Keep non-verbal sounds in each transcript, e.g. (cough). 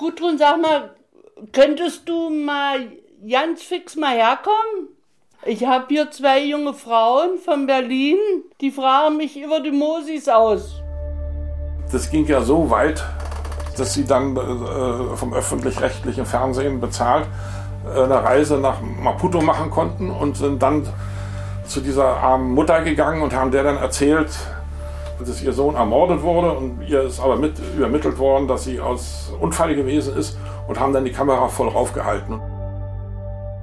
Gudrun, sag mal, könntest du mal ganz fix mal herkommen? Ich habe hier zwei junge Frauen von Berlin, die fragen mich über die Mosis aus. Das ging ja so weit, dass sie dann äh, vom öffentlich-rechtlichen Fernsehen bezahlt äh, eine Reise nach Maputo machen konnten und sind dann zu dieser armen Mutter gegangen und haben der dann erzählt, dass ihr Sohn ermordet wurde und ihr ist aber mit übermittelt worden, dass sie aus Unfall gewesen ist und haben dann die Kamera voll raufgehalten.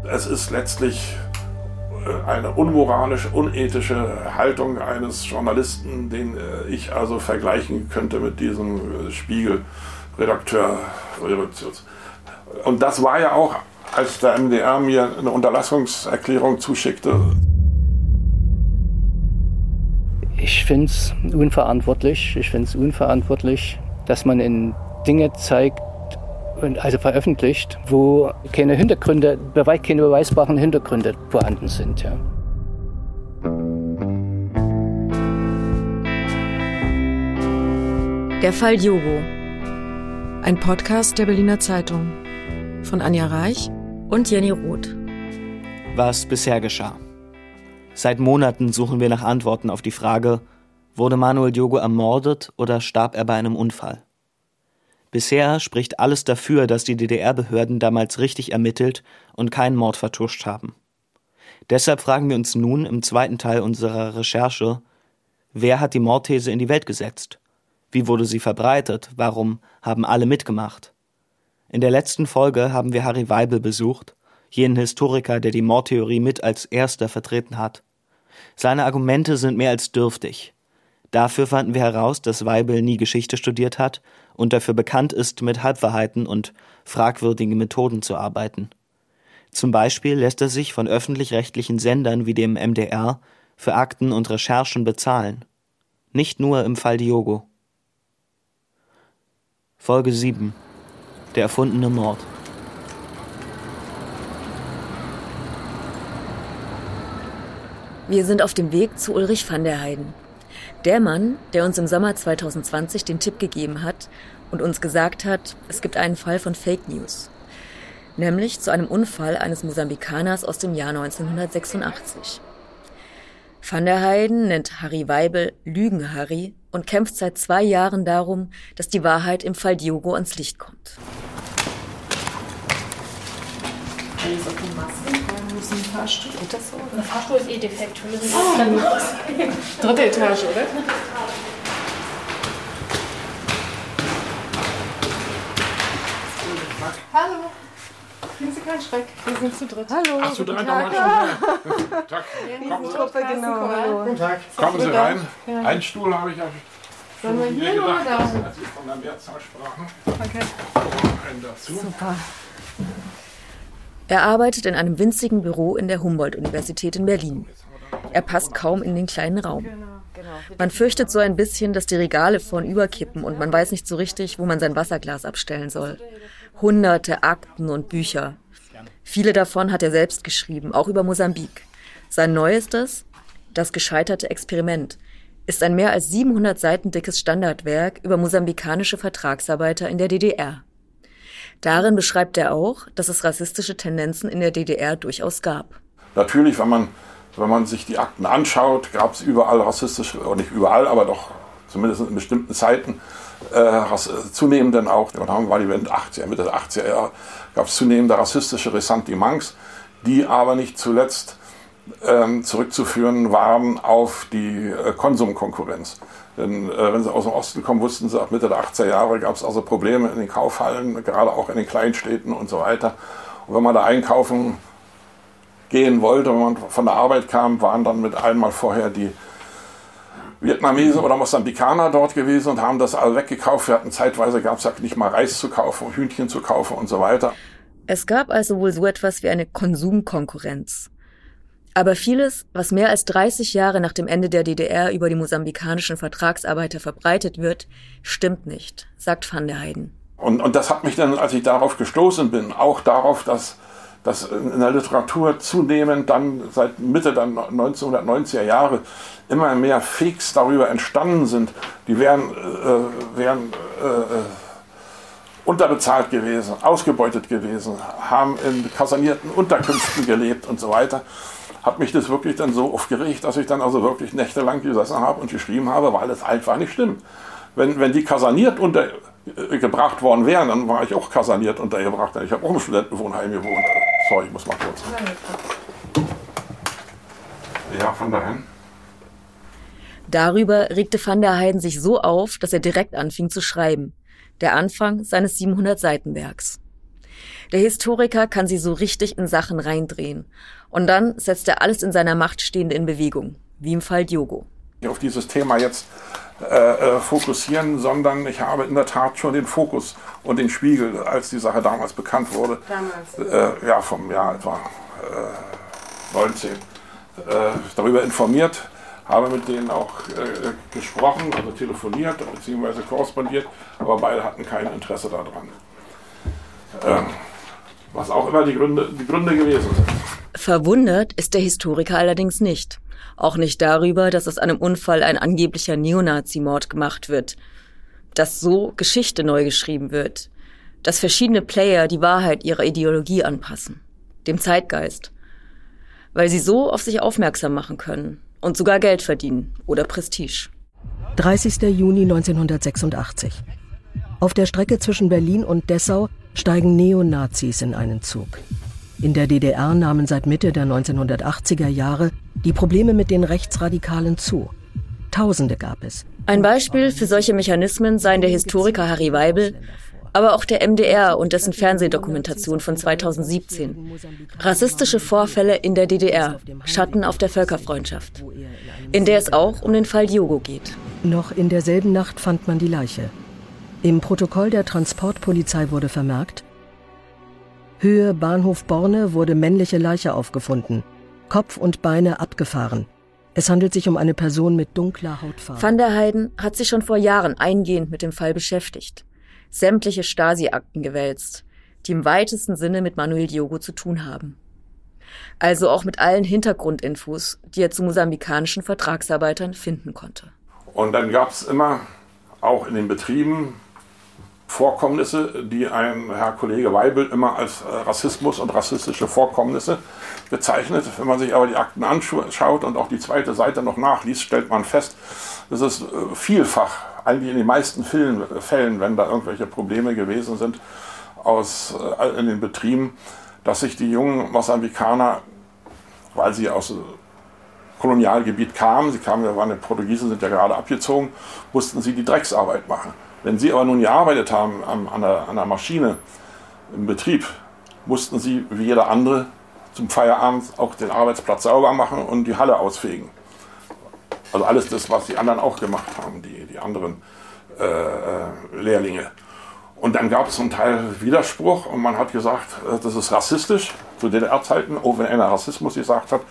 Es ist letztlich äh, eine unmoralische, unethische Haltung eines Journalisten, den äh, ich also vergleichen könnte mit diesem Spiegel-Redakteur. Und das war ja auch, als der MDR mir eine Unterlassungserklärung zuschickte, ich finde es unverantwortlich. Ich finde es unverantwortlich, dass man in Dinge zeigt, also veröffentlicht, wo keine Hintergründe, keine beweisbaren Hintergründe vorhanden sind. Ja. Der Fall Jogo. Ein Podcast der Berliner Zeitung. Von Anja Reich und Jenny Roth. Was bisher geschah. Seit Monaten suchen wir nach Antworten auf die Frage, wurde Manuel Diogo ermordet oder starb er bei einem Unfall? Bisher spricht alles dafür, dass die DDR-Behörden damals richtig ermittelt und keinen Mord vertuscht haben. Deshalb fragen wir uns nun im zweiten Teil unserer Recherche, wer hat die Mordthese in die Welt gesetzt? Wie wurde sie verbreitet? Warum haben alle mitgemacht? In der letzten Folge haben wir Harry Weibel besucht, jenen Historiker, der die Mordtheorie mit als erster vertreten hat. Seine Argumente sind mehr als dürftig. Dafür fanden wir heraus, dass Weibel nie Geschichte studiert hat und dafür bekannt ist, mit Halbwahrheiten und fragwürdigen Methoden zu arbeiten. Zum Beispiel lässt er sich von öffentlich-rechtlichen Sendern wie dem MDR für Akten und Recherchen bezahlen. Nicht nur im Fall Diogo. Folge 7 Der erfundene Mord. Wir sind auf dem Weg zu Ulrich van der Heiden. Der Mann, der uns im Sommer 2020 den Tipp gegeben hat und uns gesagt hat, es gibt einen Fall von Fake News. Nämlich zu einem Unfall eines Mosambikaners aus dem Jahr 1986. Van der Heiden nennt Harry Weibel Lügen-Harry und kämpft seit zwei Jahren darum, dass die Wahrheit im Fall Diogo ans Licht kommt. Alles auf die Maske ist ein Fahrstuhl. Geht das so? Der Fahrstuhl ist eh defekt. Wir müssen oh. dann raus. (laughs) Dritte Etage, oder? Hallo. Kriegen Sie keinen Schreck. Wir sind zu dritt. Hallo. Ach, zu dritt nochmal schon. (laughs) Tag. Kommen Sie, genau. Hallo. Guten Tag. Kommen Sie rein. Ja. Einen Stuhl habe ich ja schon Sollen wir hier gedacht, oder da? als Sie von der Mehrzahl sprachen. Okay. Einen dazu. Super. Er arbeitet in einem winzigen Büro in der Humboldt-Universität in Berlin. Er passt kaum in den kleinen Raum. Man fürchtet so ein bisschen, dass die Regale vorn überkippen und man weiß nicht so richtig, wo man sein Wasserglas abstellen soll. Hunderte Akten und Bücher. Viele davon hat er selbst geschrieben, auch über Mosambik. Sein neuestes, Das gescheiterte Experiment, ist ein mehr als 700 Seiten dickes Standardwerk über mosambikanische Vertragsarbeiter in der DDR. Darin beschreibt er auch, dass es rassistische Tendenzen in der DDR durchaus gab. Natürlich, wenn man, wenn man sich die Akten anschaut, gab es überall rassistische, oder nicht überall, aber doch zumindest in bestimmten Zeiten, äh, zunehmend dann auch, dann war die Wende 80er, Mitte der 80er Jahre, gab es zunehmende rassistische Ressentiments, die aber nicht zuletzt ähm, zurückzuführen waren auf die äh, Konsumkonkurrenz. Denn äh, wenn sie aus dem Osten kommen, wussten sie, ab Mitte der 80er Jahre gab es also Probleme in den Kaufhallen, gerade auch in den Kleinstädten und so weiter. Und wenn man da einkaufen gehen wollte, wenn man von der Arbeit kam, waren dann mit einmal vorher die Vietnamesen oder Mosambikaner dort gewesen und haben das alle weggekauft. Wir hatten zeitweise gab es ja nicht mal Reis zu kaufen, Hühnchen zu kaufen und so weiter. Es gab also wohl so etwas wie eine Konsumkonkurrenz. Aber vieles, was mehr als 30 Jahre nach dem Ende der DDR über die mosambikanischen Vertragsarbeiter verbreitet wird, stimmt nicht, sagt van der Heiden. Und, und das hat mich dann, als ich darauf gestoßen bin, auch darauf, dass, dass in der Literatur zunehmend dann seit Mitte der 1990er Jahre immer mehr Fakes darüber entstanden sind. Die wären, äh, wären äh, unterbezahlt gewesen, ausgebeutet gewesen, haben in kasernierten Unterkünften gelebt und so weiter. Hat mich das wirklich dann so aufgeregt, dass ich dann also wirklich nächtelang gesessen habe und geschrieben habe, weil es einfach nicht stimmt. Wenn, wenn die kaserniert untergebracht worden wären, dann war ich auch kaserniert untergebracht. Ich habe auch im Studentenwohnheim gewohnt. Sorry, ich muss mal kurz. Ja, von dahin. Darüber regte van der Heiden sich so auf, dass er direkt anfing zu schreiben. Der Anfang seines 700-Seiten-Werks. Der Historiker kann sie so richtig in Sachen reindrehen. Und dann setzt er alles in seiner Macht Stehende in Bewegung, wie im Fall Diogo. Auf dieses Thema jetzt äh, äh, fokussieren, sondern ich habe in der Tat schon den Fokus und den Spiegel, als die Sache damals bekannt wurde, damals. Äh, ja, vom Jahr etwa äh, 19, darüber informiert habe mit denen auch äh, gesprochen, also telefoniert bzw. korrespondiert, aber beide hatten kein Interesse daran. Ähm, was auch immer die Gründe, die Gründe gewesen sind. Verwundert ist der Historiker allerdings nicht. Auch nicht darüber, dass aus einem Unfall ein angeblicher Neonazi-Mord gemacht wird. Dass so Geschichte neu geschrieben wird. Dass verschiedene Player die Wahrheit ihrer Ideologie anpassen. Dem Zeitgeist. Weil sie so auf sich aufmerksam machen können und sogar Geld verdienen oder Prestige. 30. Juni 1986. Auf der Strecke zwischen Berlin und Dessau steigen Neonazis in einen Zug. In der DDR nahmen seit Mitte der 1980er Jahre die Probleme mit den Rechtsradikalen zu. Tausende gab es. Ein Beispiel für solche Mechanismen seien der Historiker Harry Weibel aber auch der MDR und dessen Fernsehdokumentation von 2017. Rassistische Vorfälle in der DDR, Schatten auf der Völkerfreundschaft, in der es auch um den Fall Diogo geht. Noch in derselben Nacht fand man die Leiche. Im Protokoll der Transportpolizei wurde vermerkt, Höhe Bahnhof Borne wurde männliche Leiche aufgefunden, Kopf und Beine abgefahren. Es handelt sich um eine Person mit dunkler Hautfarbe. Van der Heiden hat sich schon vor Jahren eingehend mit dem Fall beschäftigt sämtliche Stasi-Akten gewälzt, die im weitesten Sinne mit Manuel Diogo zu tun haben. Also auch mit allen Hintergrundinfos, die er zu mosambikanischen Vertragsarbeitern finden konnte. Und dann gab es immer auch in den Betrieben Vorkommnisse, die ein Herr Kollege Weibel immer als äh, Rassismus und rassistische Vorkommnisse bezeichnet. Wenn man sich aber die Akten anschaut und auch die zweite Seite noch nachliest, stellt man fest, dass es äh, vielfach, eigentlich in den meisten Fällen, wenn da irgendwelche Probleme gewesen sind aus, äh, in den Betrieben, dass sich die jungen Mosambikaner, weil sie aus Kolonialgebiet kamen, sie kamen, waren die Portugiesen, sind ja gerade abgezogen, mussten sie die Drecksarbeit machen. Wenn sie aber nun gearbeitet haben an, an, der, an der Maschine im Betrieb, mussten sie wie jeder andere zum Feierabend auch den Arbeitsplatz sauber machen und die Halle ausfegen. Also alles das, was die anderen auch gemacht haben, die, die anderen äh, äh Lehrlinge. Und dann gab es zum Teil Widerspruch und man hat gesagt, äh, das ist rassistisch zu DDR-Zeiten. Auch wenn einer Rassismus gesagt hat,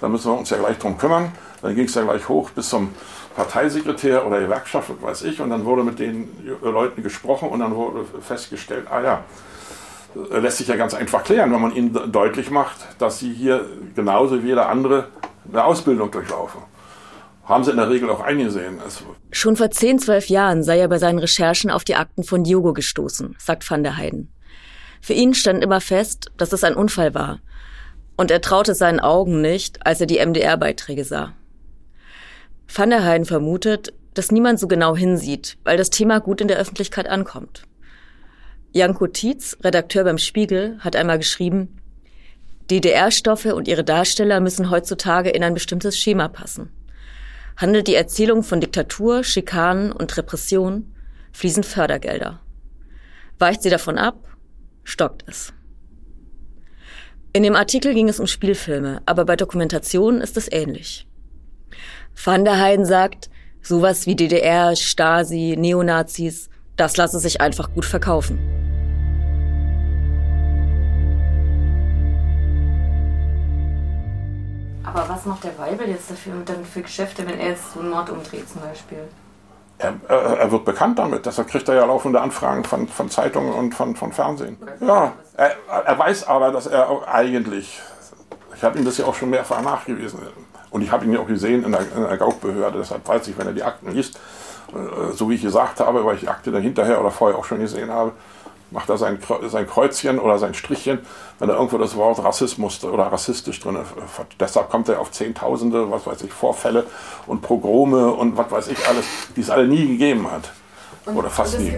dann müssen wir uns ja gleich drum kümmern. Dann ging es ja gleich hoch bis zum Parteisekretär oder Gewerkschaft, weiß ich. Und dann wurde mit den Leuten gesprochen und dann wurde festgestellt, ah ja, lässt sich ja ganz einfach klären, wenn man ihnen deutlich macht, dass sie hier genauso wie jeder andere eine Ausbildung durchlaufen haben sie in der Regel auch eingesehen. Es Schon vor 10, 12 Jahren sei er bei seinen Recherchen auf die Akten von Diogo gestoßen, sagt van der Heiden. Für ihn stand immer fest, dass es ein Unfall war. Und er traute seinen Augen nicht, als er die MDR-Beiträge sah. Van der Heiden vermutet, dass niemand so genau hinsieht, weil das Thema gut in der Öffentlichkeit ankommt. Janko Tietz, Redakteur beim Spiegel, hat einmal geschrieben, DDR-Stoffe und ihre Darsteller müssen heutzutage in ein bestimmtes Schema passen. Handelt die Erzählung von Diktatur, Schikanen und Repression, fließen Fördergelder. Weicht sie davon ab, stockt es. In dem Artikel ging es um Spielfilme, aber bei Dokumentationen ist es ähnlich. Van der Heiden sagt, sowas wie DDR, Stasi, Neonazis, das lasse sich einfach gut verkaufen. Aber was macht der Weibel jetzt dafür dann für Geschäfte, wenn er jetzt so einen Mord umdreht zum Beispiel? Er, er, er, wird bekannt damit, deshalb kriegt er ja laufende Anfragen von, von Zeitungen und von, von Fernsehen. Ja, er, er weiß aber, dass er eigentlich, ich habe ihm das ja auch schon mehrfach nachgewiesen, und ich habe ihn ja auch gesehen in der, der Gaukbehörde, deshalb weiß ich, wenn er die Akten liest, äh, so wie ich gesagt habe, weil ich die Akte dann hinterher oder vorher auch schon gesehen habe, macht er sein, sein Kreuzchen oder sein Strichchen, wenn er irgendwo das Wort Rassismus oder rassistisch drin hat. Deshalb kommt er auf Zehntausende, was weiß ich, Vorfälle und Pogrome und was weiß ich alles, die es alle nie gegeben hat. Und, oder fast nie.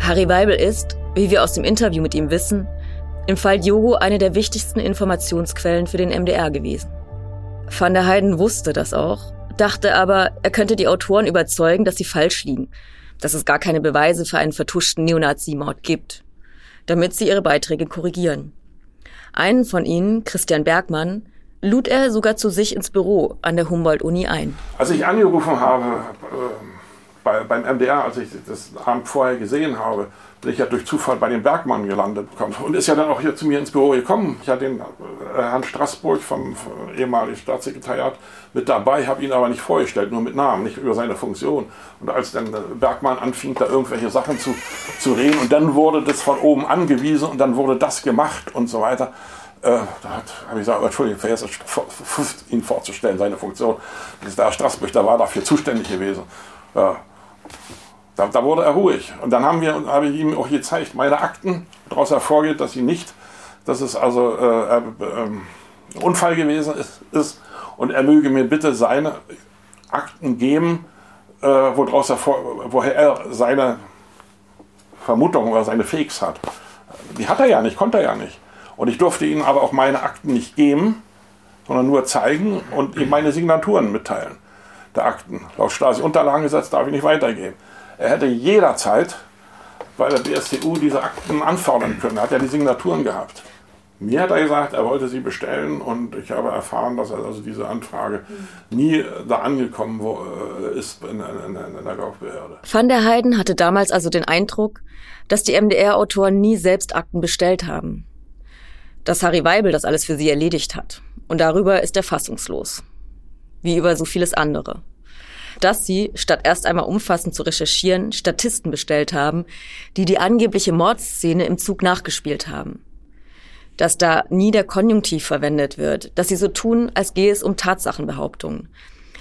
Harry Weibel ist, wie wir aus dem Interview mit ihm wissen, im Fall Diogo eine der wichtigsten Informationsquellen für den MDR gewesen. Van der Heiden wusste das auch, dachte aber, er könnte die Autoren überzeugen, dass sie falsch liegen, dass es gar keine Beweise für einen vertuschten Neonazi-Mord gibt, damit sie ihre Beiträge korrigieren. Einen von ihnen, Christian Bergmann, lud er sogar zu sich ins Büro an der Humboldt-Uni ein. Als ich angerufen habe äh, bei, beim MDR, als ich das Abend vorher gesehen habe, bin ich ja durch Zufall bei den Bergmann gelandet und ist ja dann auch hier zu mir ins Büro gekommen. Ich hatte den äh, Herrn Straßburg vom, ehemaligen Staatssekretariat mit dabei, habe ihn aber nicht vorgestellt, nur mit Namen, nicht über seine Funktion. Und als dann Bergmann anfing, da irgendwelche Sachen zu, zu reden und dann wurde das von oben angewiesen und dann wurde das gemacht und so weiter. Äh, da habe ich gesagt, Entschuldigung, ich vergesse ihn vorzustellen, seine Funktion. Der Herr Straßburg, der war dafür zuständig gewesen. Ja. Da, da, wurde er ruhig. Und dann haben wir, habe ich ihm auch gezeigt, meine Akten. Daraus hervorgeht, dass sie nicht, dass es also äh, äh, ein Unfall gewesen ist, ist, Und er möge mir bitte seine Akten geben, äh, woraus hervor, woher er seine Vermutung oder seine Fakes hat. Die hat er ja nicht, konnte er ja nicht. Und ich durfte ihm aber auch meine Akten nicht geben, sondern nur zeigen und ihm meine Signaturen mitteilen der Akten. Laut Stasi-Unterlagengesetz darf ich nicht weitergeben. Er hätte jederzeit bei der BSTU diese Akten anfordern können. Er hat ja die Signaturen gehabt. Mir hat er gesagt, er wollte sie bestellen und ich habe erfahren, dass er also diese Anfrage nie da angekommen äh, ist in, in, in der Gaufbehörde. Van der Heiden hatte damals also den Eindruck, dass die MDR-Autoren nie selbst Akten bestellt haben. Dass Harry Weibel das alles für sie erledigt hat. Und darüber ist er fassungslos wie über so vieles andere. Dass sie, statt erst einmal umfassend zu recherchieren, Statisten bestellt haben, die die angebliche Mordszene im Zug nachgespielt haben. Dass da nie der Konjunktiv verwendet wird, dass sie so tun, als gehe es um Tatsachenbehauptungen,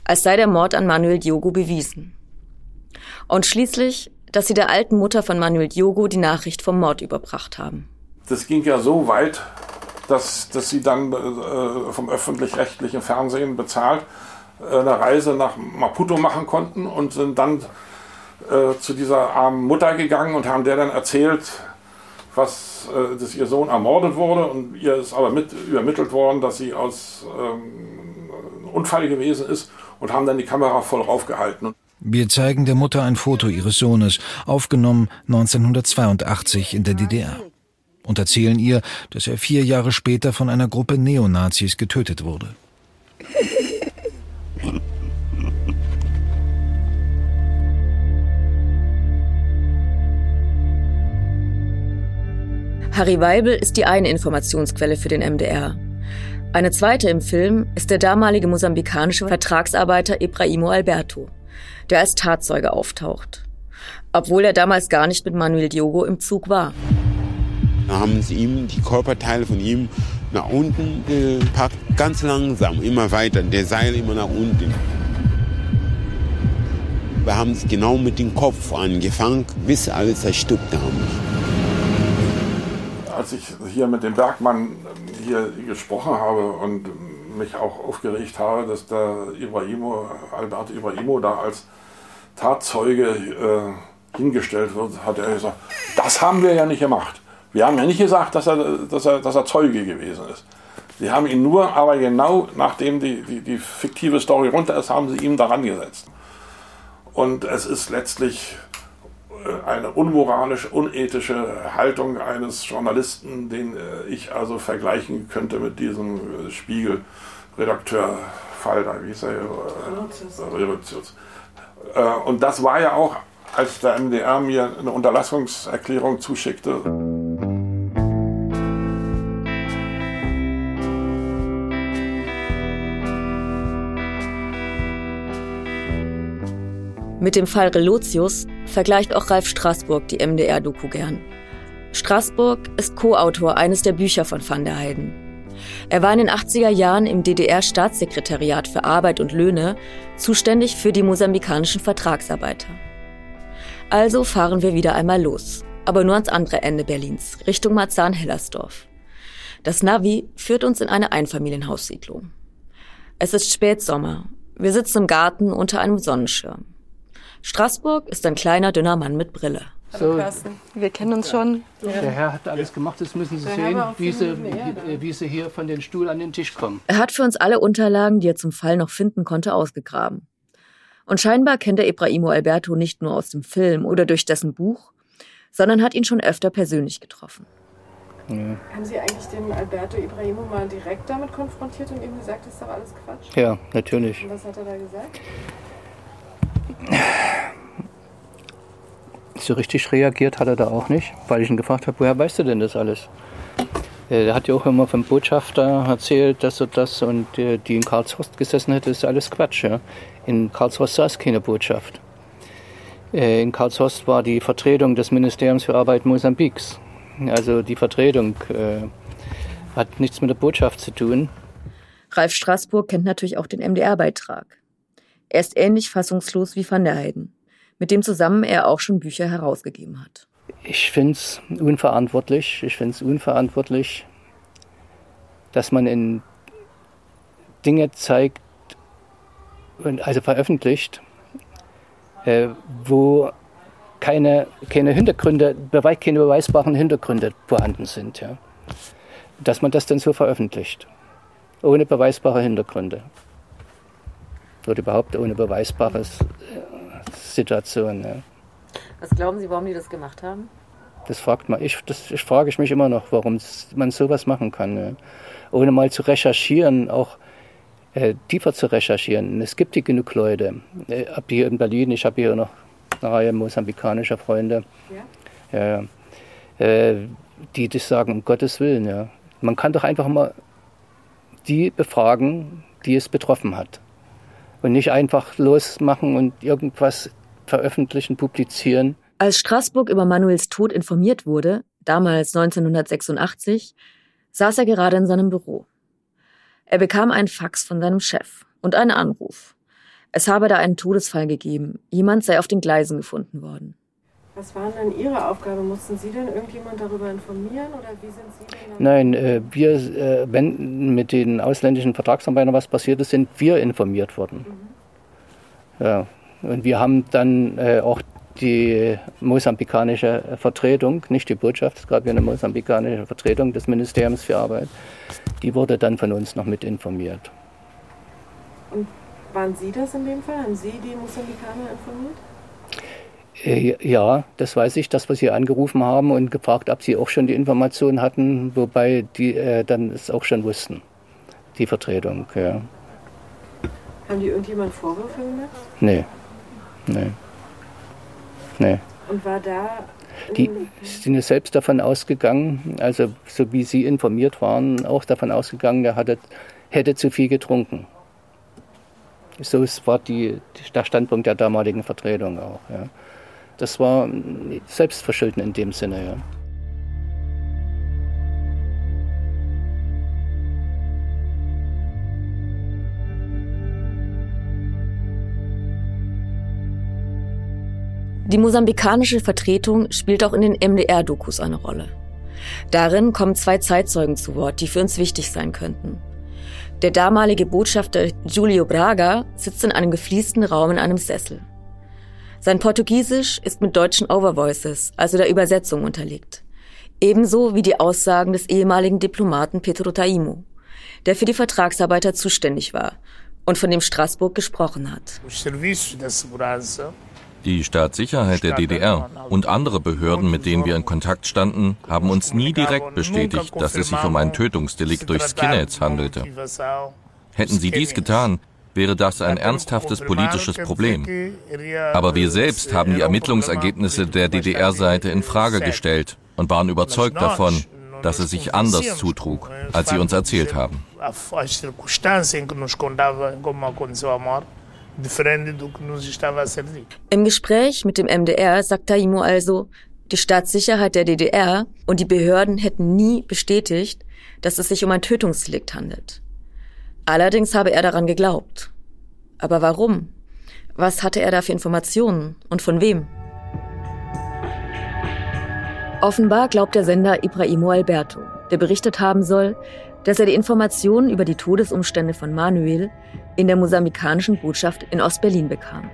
als sei der Mord an Manuel Diogo bewiesen. Und schließlich, dass sie der alten Mutter von Manuel Diogo die Nachricht vom Mord überbracht haben. Das ging ja so weit, dass, dass sie dann äh, vom öffentlich-rechtlichen Fernsehen bezahlt eine Reise nach Maputo machen konnten und sind dann äh, zu dieser armen Mutter gegangen und haben der dann erzählt, was, äh, dass ihr Sohn ermordet wurde und ihr ist aber mit übermittelt worden, dass sie aus ähm, Unfall gewesen ist und haben dann die Kamera voll raufgehalten. Wir zeigen der Mutter ein Foto ihres Sohnes, aufgenommen 1982 in der DDR. Und erzählen ihr, dass er vier Jahre später von einer Gruppe Neonazis getötet wurde. Harry Weibel ist die eine Informationsquelle für den MDR. Eine zweite im Film ist der damalige mosambikanische Vertragsarbeiter Ibrahimo Alberto, der als Tatzeuge auftaucht. Obwohl er damals gar nicht mit Manuel Diogo im Zug war. Da haben sie ihm die Körperteile von ihm nach unten gepackt, ganz langsam, immer weiter, der Seil immer nach unten. Wir haben es genau mit dem Kopf angefangen, bis alle zerstückt haben als ich hier mit dem Bergmann hier gesprochen habe und mich auch aufgeregt habe, dass der Ibrahimo, Albert Ibrahimo da als Tatzeuge äh, hingestellt wird, hat er gesagt, das haben wir ja nicht gemacht. Wir haben ja nicht gesagt, dass er, dass er, dass er Zeuge gewesen ist. Sie haben ihn nur, aber genau nachdem die, die, die fiktive Story runter ist, haben sie ihn daran gesetzt. Und es ist letztlich eine unmoralische, unethische Haltung eines Journalisten, den äh, ich also vergleichen könnte mit diesem äh, Spiegel-Redakteur Falter, wie hieß er? Revolutius. Äh, und das war ja auch, als der MDR mir eine Unterlassungserklärung zuschickte. Mit dem Fall Relotius vergleicht auch Ralf Straßburg die MDR-Doku gern. Straßburg ist Co-Autor eines der Bücher von Van der Heiden. Er war in den 80er Jahren im DDR-Staatssekretariat für Arbeit und Löhne zuständig für die mosambikanischen Vertragsarbeiter. Also fahren wir wieder einmal los, aber nur ans andere Ende Berlins, Richtung Marzahn-Hellersdorf. Das Navi führt uns in eine Einfamilienhaussiedlung. Es ist Spätsommer. Wir sitzen im Garten unter einem Sonnenschirm. Straßburg ist ein kleiner, dünner Mann mit Brille. Carsten. Wir kennen uns schon. Der Herr hat alles gemacht, das müssen Sie Der sehen, wie Sie, dem Erde. wie, Sie hier von den Stuhl an den Tisch kommen. Er hat für uns alle Unterlagen, die er zum Fall noch finden konnte, ausgegraben. Und scheinbar kennt er Ibrahimo Alberto nicht nur aus dem Film oder durch dessen Buch, sondern hat ihn schon öfter persönlich getroffen. Haben Sie eigentlich den Alberto Ibrahimo mal direkt damit konfrontiert und ihm gesagt, das ist doch alles Quatsch? Ja, natürlich. Und was hat er da gesagt? So richtig reagiert hat er da auch nicht, weil ich ihn gefragt habe, woher weißt du denn das alles? Äh, Der hat ja auch immer vom Botschafter erzählt, das und das und äh, die in Karlshorst gesessen hätte, ist alles Quatsch. Ja? In Karlshorst saß keine Botschaft. Äh, In Karlshorst war die Vertretung des Ministeriums für Arbeit Mosambiks. Also die Vertretung äh, hat nichts mit der Botschaft zu tun. Ralf Straßburg kennt natürlich auch den MDR-Beitrag. Er ist ähnlich fassungslos wie Van der Heyden, mit dem zusammen er auch schon Bücher herausgegeben hat. Ich finde es unverantwortlich. Ich finde es unverantwortlich, dass man in Dinge zeigt, und also veröffentlicht, äh, wo keine, keine Hintergründe, keine beweisbaren Hintergründe vorhanden sind. Ja. Dass man das dann so veröffentlicht. Ohne beweisbare Hintergründe. Oder überhaupt ohne beweisbare äh, Situation. Ja. Was glauben Sie, warum die das gemacht haben? Das fragt man. Ich, das ich frage ich mich immer noch, warum man sowas machen kann. Ne? Ohne mal zu recherchieren, auch äh, tiefer zu recherchieren. Es gibt hier genug Leute. Äh, ab hier in Berlin, ich habe hier noch eine Reihe mosambikanischer Freunde. Ja, äh, die das sagen, um Gottes Willen. Ja. Man kann doch einfach mal die befragen, die es betroffen hat. Und nicht einfach losmachen und irgendwas veröffentlichen, publizieren. Als Straßburg über Manuels Tod informiert wurde, damals 1986, saß er gerade in seinem Büro. Er bekam einen Fax von seinem Chef und einen Anruf. Es habe da einen Todesfall gegeben. Jemand sei auf den Gleisen gefunden worden. Was war denn Ihre Aufgabe? Mussten Sie denn irgendjemand darüber informieren oder wie sind Sie denn? Nein, äh, wir, äh, wenn mit den ausländischen Vertragsarbeitern was passiert ist, sind wir informiert worden. Ja. Und wir haben dann äh, auch die mosambikanische Vertretung, nicht die Botschaft, es gab ja eine mosambikanische Vertretung des Ministeriums für Arbeit, die wurde dann von uns noch mit informiert. Und waren Sie das in dem Fall? Haben Sie die Mosambikaner informiert? Äh, Ja, das weiß ich, dass wir sie angerufen haben und gefragt, ob sie auch schon die Informationen hatten, wobei die äh, dann es auch schon wussten, die Vertretung. Ja. Haben die irgendjemand Vorwürfe gemacht? Nee, nee, nee. Und war da Die sind ja selbst davon ausgegangen, also so wie sie informiert waren, auch davon ausgegangen, er hatte, hätte zu viel getrunken. So ist- war die, der Standpunkt der damaligen Vertretung auch. Ja. Das war Selbstverschulden in dem Sinne. Ja. Die mosambikanische Vertretung spielt auch in den MDR-Dokus eine Rolle. Darin kommen zwei Zeitzeugen zu Wort, die für uns wichtig sein könnten. Der damalige Botschafter Julio Braga sitzt in einem gefliesten Raum in einem Sessel. Sein Portugiesisch ist mit deutschen Overvoices, also der Übersetzung, unterlegt. Ebenso wie die Aussagen des ehemaligen Diplomaten Pedro Taimo, der für die Vertragsarbeiter zuständig war und von dem Straßburg gesprochen hat. Die Staatssicherheit der DDR und andere Behörden, mit denen wir in Kontakt standen, haben uns nie direkt bestätigt, dass es sich um ein Tötungsdelikt durch Skinheads handelte. Hätten sie dies getan, wäre das ein ernsthaftes politisches Problem. Aber wir selbst haben die Ermittlungsergebnisse der DDR-Seite in Frage gestellt und waren überzeugt davon, dass es sich anders zutrug, als sie uns erzählt haben. Im Gespräch mit dem MDR sagt Taimo also, die Staatssicherheit der DDR und die Behörden hätten nie bestätigt, dass es sich um ein Tötungsdelikt handelt. Allerdings habe er daran geglaubt. Aber warum? Was hatte er da für Informationen und von wem? Offenbar glaubt der Sender Ibrahimo Alberto, der berichtet haben soll, dass er die Informationen über die Todesumstände von Manuel in der mosambikanischen Botschaft in Ostberlin bekam.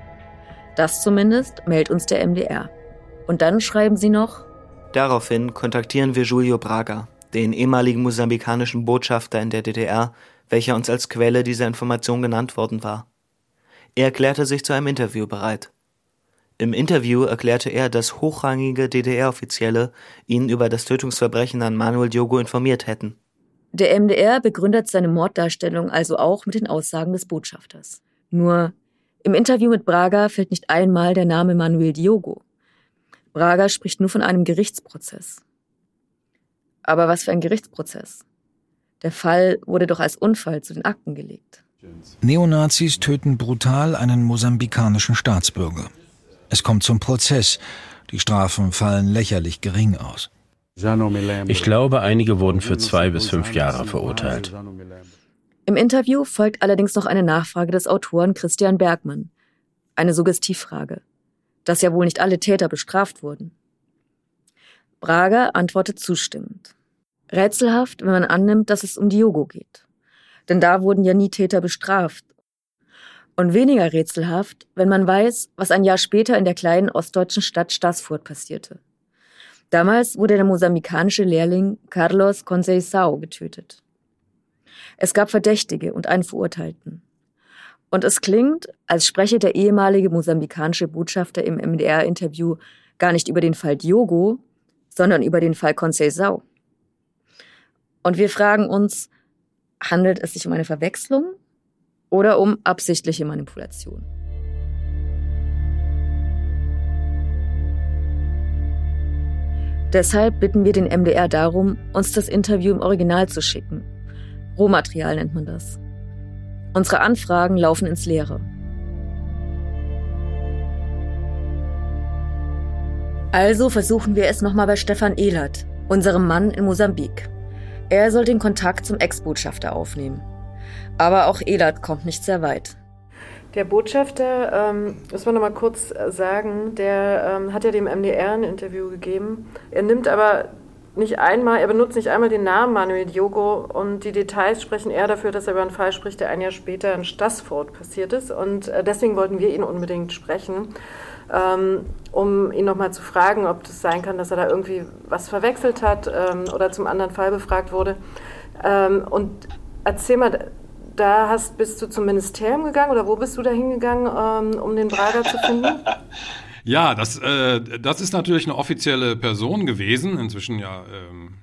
Das zumindest meldet uns der MDR. Und dann schreiben sie noch, Daraufhin kontaktieren wir Julio Braga, den ehemaligen mosambikanischen Botschafter in der DDR, welcher uns als Quelle dieser Information genannt worden war. Er erklärte sich zu einem Interview bereit. Im Interview erklärte er, dass hochrangige DDR-Offizielle ihn über das Tötungsverbrechen an Manuel Diogo informiert hätten. Der MDR begründet seine Morddarstellung also auch mit den Aussagen des Botschafters. Nur im Interview mit Braga fällt nicht einmal der Name Manuel Diogo. Braga spricht nur von einem Gerichtsprozess. Aber was für ein Gerichtsprozess? Der Fall wurde doch als Unfall zu den Akten gelegt. Neonazis töten brutal einen mosambikanischen Staatsbürger. Es kommt zum Prozess. Die Strafen fallen lächerlich gering aus. Ich glaube, einige wurden für zwei bis fünf Jahre verurteilt. Im Interview folgt allerdings noch eine Nachfrage des Autoren Christian Bergmann. Eine Suggestivfrage. Dass ja wohl nicht alle Täter bestraft wurden. Braga antwortet zustimmend. Rätselhaft, wenn man annimmt, dass es um Diogo geht. Denn da wurden ja nie Täter bestraft. Und weniger rätselhaft, wenn man weiß, was ein Jahr später in der kleinen ostdeutschen Stadt Stassfurt passierte. Damals wurde der mosambikanische Lehrling Carlos Conceição getötet. Es gab Verdächtige und einen Verurteilten. Und es klingt, als spreche der ehemalige mosambikanische Botschafter im MDR-Interview gar nicht über den Fall Diogo, sondern über den Fall Conceição. Und wir fragen uns, handelt es sich um eine Verwechslung oder um absichtliche Manipulation? Deshalb bitten wir den MDR darum, uns das Interview im Original zu schicken. Rohmaterial nennt man das. Unsere Anfragen laufen ins Leere. Also versuchen wir es nochmal bei Stefan Ehlert, unserem Mann in Mosambik. Er soll den Kontakt zum Ex-Botschafter aufnehmen. Aber auch Ehlert kommt nicht sehr weit. Der Botschafter, ähm, muss man noch mal kurz sagen, der ähm, hat ja dem MDR ein Interview gegeben. Er nimmt aber nicht einmal, er benutzt nicht einmal den Namen Manuel Diogo und die Details sprechen eher dafür, dass er über einen Fall spricht, der ein Jahr später in Stassfurt passiert ist. Und äh, deswegen wollten wir ihn unbedingt sprechen, um ihn nochmal zu fragen, ob das sein kann, dass er da irgendwie was verwechselt hat ähm, oder zum anderen Fall befragt wurde. Ähm, und erzähl mal, da hast, bist du zum Ministerium gegangen oder wo bist du da hingegangen, ähm, um den Braga zu finden? (laughs) Ja, das, äh, das ist natürlich eine offizielle Person gewesen, inzwischen ja ähm,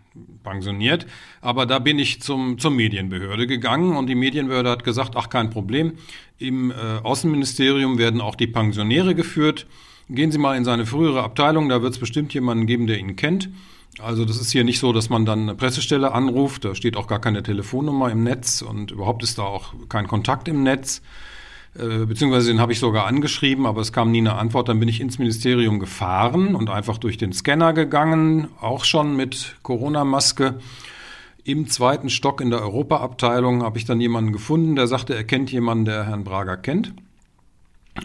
pensioniert. Aber da bin ich zum, zur Medienbehörde gegangen und die Medienbehörde hat gesagt, ach kein Problem, im äh, Außenministerium werden auch die Pensionäre geführt. Gehen Sie mal in seine frühere Abteilung, da wird es bestimmt jemanden geben, der ihn kennt. Also das ist hier nicht so, dass man dann eine Pressestelle anruft, da steht auch gar keine Telefonnummer im Netz und überhaupt ist da auch kein Kontakt im Netz. Äh, beziehungsweise den habe ich sogar angeschrieben, aber es kam nie eine Antwort. Dann bin ich ins Ministerium gefahren und einfach durch den Scanner gegangen, auch schon mit Corona-Maske. Im zweiten Stock in der Europaabteilung habe ich dann jemanden gefunden, der sagte, er kennt jemanden, der Herrn Brager kennt.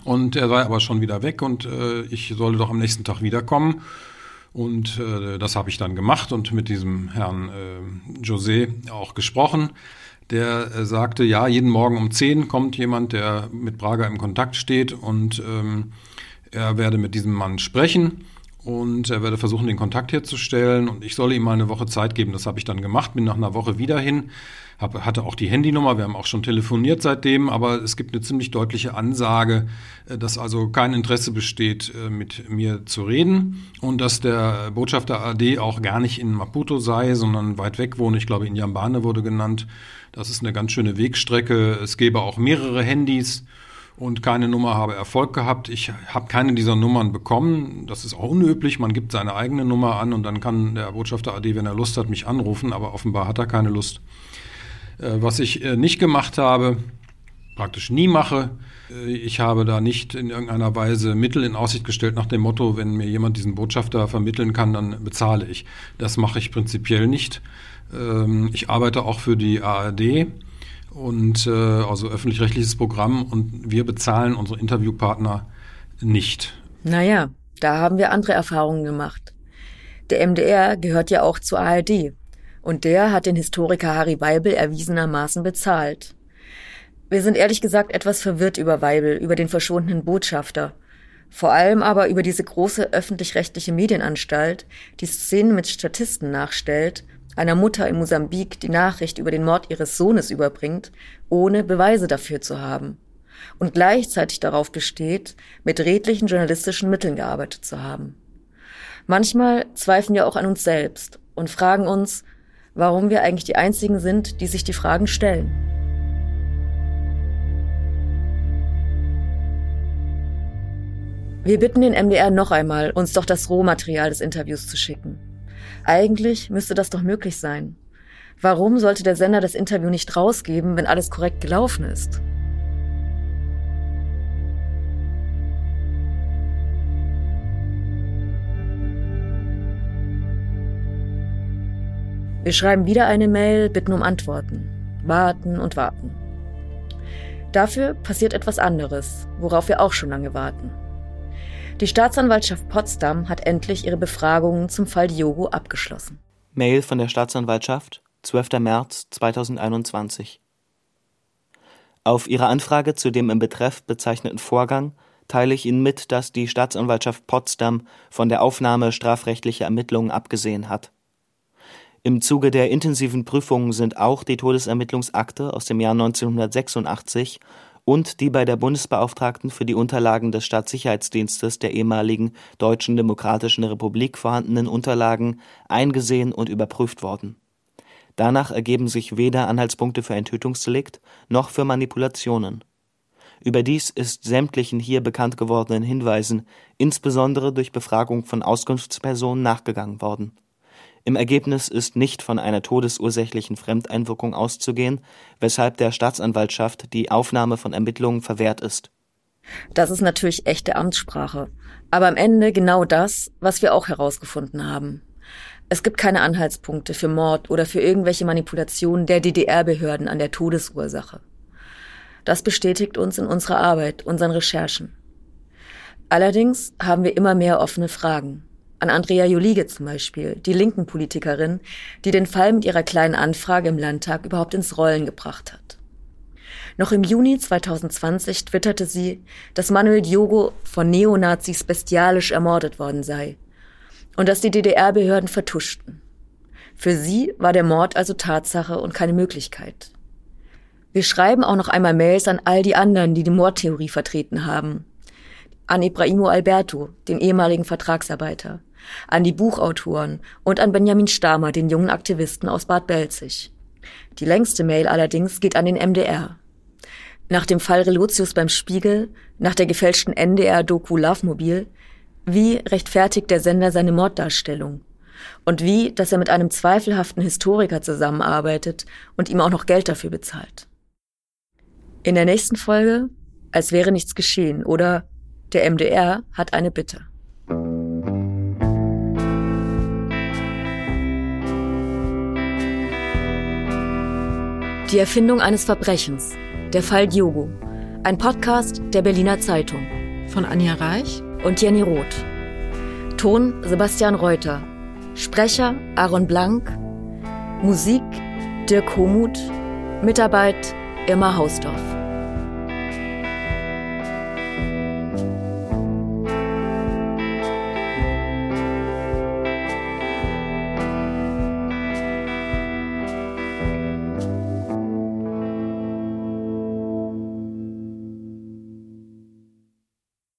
Und er sei aber schon wieder weg und äh, ich solle doch am nächsten Tag wiederkommen. Und äh, das habe ich dann gemacht und mit diesem Herrn äh, José auch gesprochen. Der äh, sagte, ja, jeden Morgen um 10 kommt jemand, der mit Braga im Kontakt steht und ähm, er werde mit diesem Mann sprechen und er werde versuchen, den Kontakt herzustellen und ich solle ihm mal eine Woche Zeit geben. Das habe ich dann gemacht, bin nach einer Woche wieder hin, hab, hatte auch die Handynummer, wir haben auch schon telefoniert seitdem, aber es gibt eine ziemlich deutliche Ansage, äh, dass also kein Interesse besteht, äh, mit mir zu reden und dass der Botschafter AD auch gar nicht in Maputo sei, sondern weit weg wohne. Ich glaube, in Yambane wurde genannt. Das ist eine ganz schöne Wegstrecke. Es gäbe auch mehrere Handys und keine Nummer habe Erfolg gehabt. Ich habe keine dieser Nummern bekommen. Das ist auch unüblich. Man gibt seine eigene Nummer an und dann kann der Botschafter AD, wenn er Lust hat, mich anrufen, aber offenbar hat er keine Lust. Äh, was ich äh, nicht gemacht habe, praktisch nie mache. Äh, ich habe da nicht in irgendeiner Weise Mittel in Aussicht gestellt nach dem Motto, wenn mir jemand diesen Botschafter vermitteln kann, dann bezahle ich. Das mache ich prinzipiell nicht. Ähm, ich arbeite auch für die ARD und äh, also öffentlich-rechtliches Programm und wir bezahlen unsere Interviewpartner nicht. Naja, da haben wir andere Erfahrungen gemacht. Der MDR gehört ja auch zur ARD und der hat den Historiker Harry Weibel erwiesenermaßen bezahlt. Wir sind ehrlich gesagt etwas verwirrt über Weibel, über den verschwundenen Botschafter. Vor allem aber über diese große öffentlich-rechtliche Medienanstalt, die Szenen mit Statisten nachstellt, einer Mutter in Mosambik die Nachricht über den Mord ihres Sohnes überbringt, ohne Beweise dafür zu haben. Und gleichzeitig darauf besteht, mit redlichen journalistischen Mitteln gearbeitet zu haben. Manchmal zweifeln wir auch an uns selbst und fragen uns, warum wir eigentlich die Einzigen sind, die sich die Fragen stellen. Wir bitten den MDR noch einmal, uns doch das Rohmaterial des Interviews zu schicken. Eigentlich müsste das doch möglich sein. Warum sollte der Sender das Interview nicht rausgeben, wenn alles korrekt gelaufen ist? Wir schreiben wieder eine Mail, bitten um Antworten, warten und warten. Dafür passiert etwas anderes, worauf wir auch schon lange warten. Die Staatsanwaltschaft Potsdam hat endlich ihre Befragungen zum Fall Diogo abgeschlossen. Mail von der Staatsanwaltschaft, 12. März 2021. Auf Ihre Anfrage zu dem im Betreff bezeichneten Vorgang teile ich Ihnen mit, dass die Staatsanwaltschaft Potsdam von der Aufnahme strafrechtlicher Ermittlungen abgesehen hat. Im Zuge der intensiven Prüfungen sind auch die Todesermittlungsakte aus dem Jahr 1986 und die bei der Bundesbeauftragten für die Unterlagen des Staatssicherheitsdienstes der ehemaligen Deutschen Demokratischen Republik vorhandenen Unterlagen eingesehen und überprüft worden. Danach ergeben sich weder Anhaltspunkte für ein Tötungsdelikt noch für Manipulationen. Überdies ist sämtlichen hier bekannt gewordenen Hinweisen insbesondere durch Befragung von Auskunftspersonen nachgegangen worden im Ergebnis ist nicht von einer todesursächlichen Fremdeinwirkung auszugehen, weshalb der Staatsanwaltschaft die Aufnahme von Ermittlungen verwehrt ist. Das ist natürlich echte Amtssprache. Aber am Ende genau das, was wir auch herausgefunden haben. Es gibt keine Anhaltspunkte für Mord oder für irgendwelche Manipulationen der DDR-Behörden an der Todesursache. Das bestätigt uns in unserer Arbeit, unseren Recherchen. Allerdings haben wir immer mehr offene Fragen an Andrea Jolige zum Beispiel, die linken Politikerin, die den Fall mit ihrer kleinen Anfrage im Landtag überhaupt ins Rollen gebracht hat. Noch im Juni 2020 twitterte sie, dass Manuel Diogo von Neonazis bestialisch ermordet worden sei und dass die DDR-Behörden vertuschten. Für sie war der Mord also Tatsache und keine Möglichkeit. Wir schreiben auch noch einmal Mails an all die anderen, die die Mordtheorie vertreten haben. An Ibrahimo Alberto, den ehemaligen Vertragsarbeiter, an die Buchautoren und an Benjamin Stamer, den jungen Aktivisten aus Bad Belzig. Die längste Mail allerdings geht an den MDR. Nach dem Fall Relotius beim Spiegel, nach der gefälschten NDR-Doku Love Mobil, wie rechtfertigt der Sender seine Morddarstellung? Und wie, dass er mit einem zweifelhaften Historiker zusammenarbeitet und ihm auch noch Geld dafür bezahlt? In der nächsten Folge, als wäre nichts geschehen oder der MDR hat eine Bitte. Die Erfindung eines Verbrechens. Der Fall Diogo. Ein Podcast der Berliner Zeitung. Von Anja Reich und Jenny Roth. Ton Sebastian Reuter. Sprecher Aaron Blank. Musik Dirk Homuth. Mitarbeit Irma Hausdorff.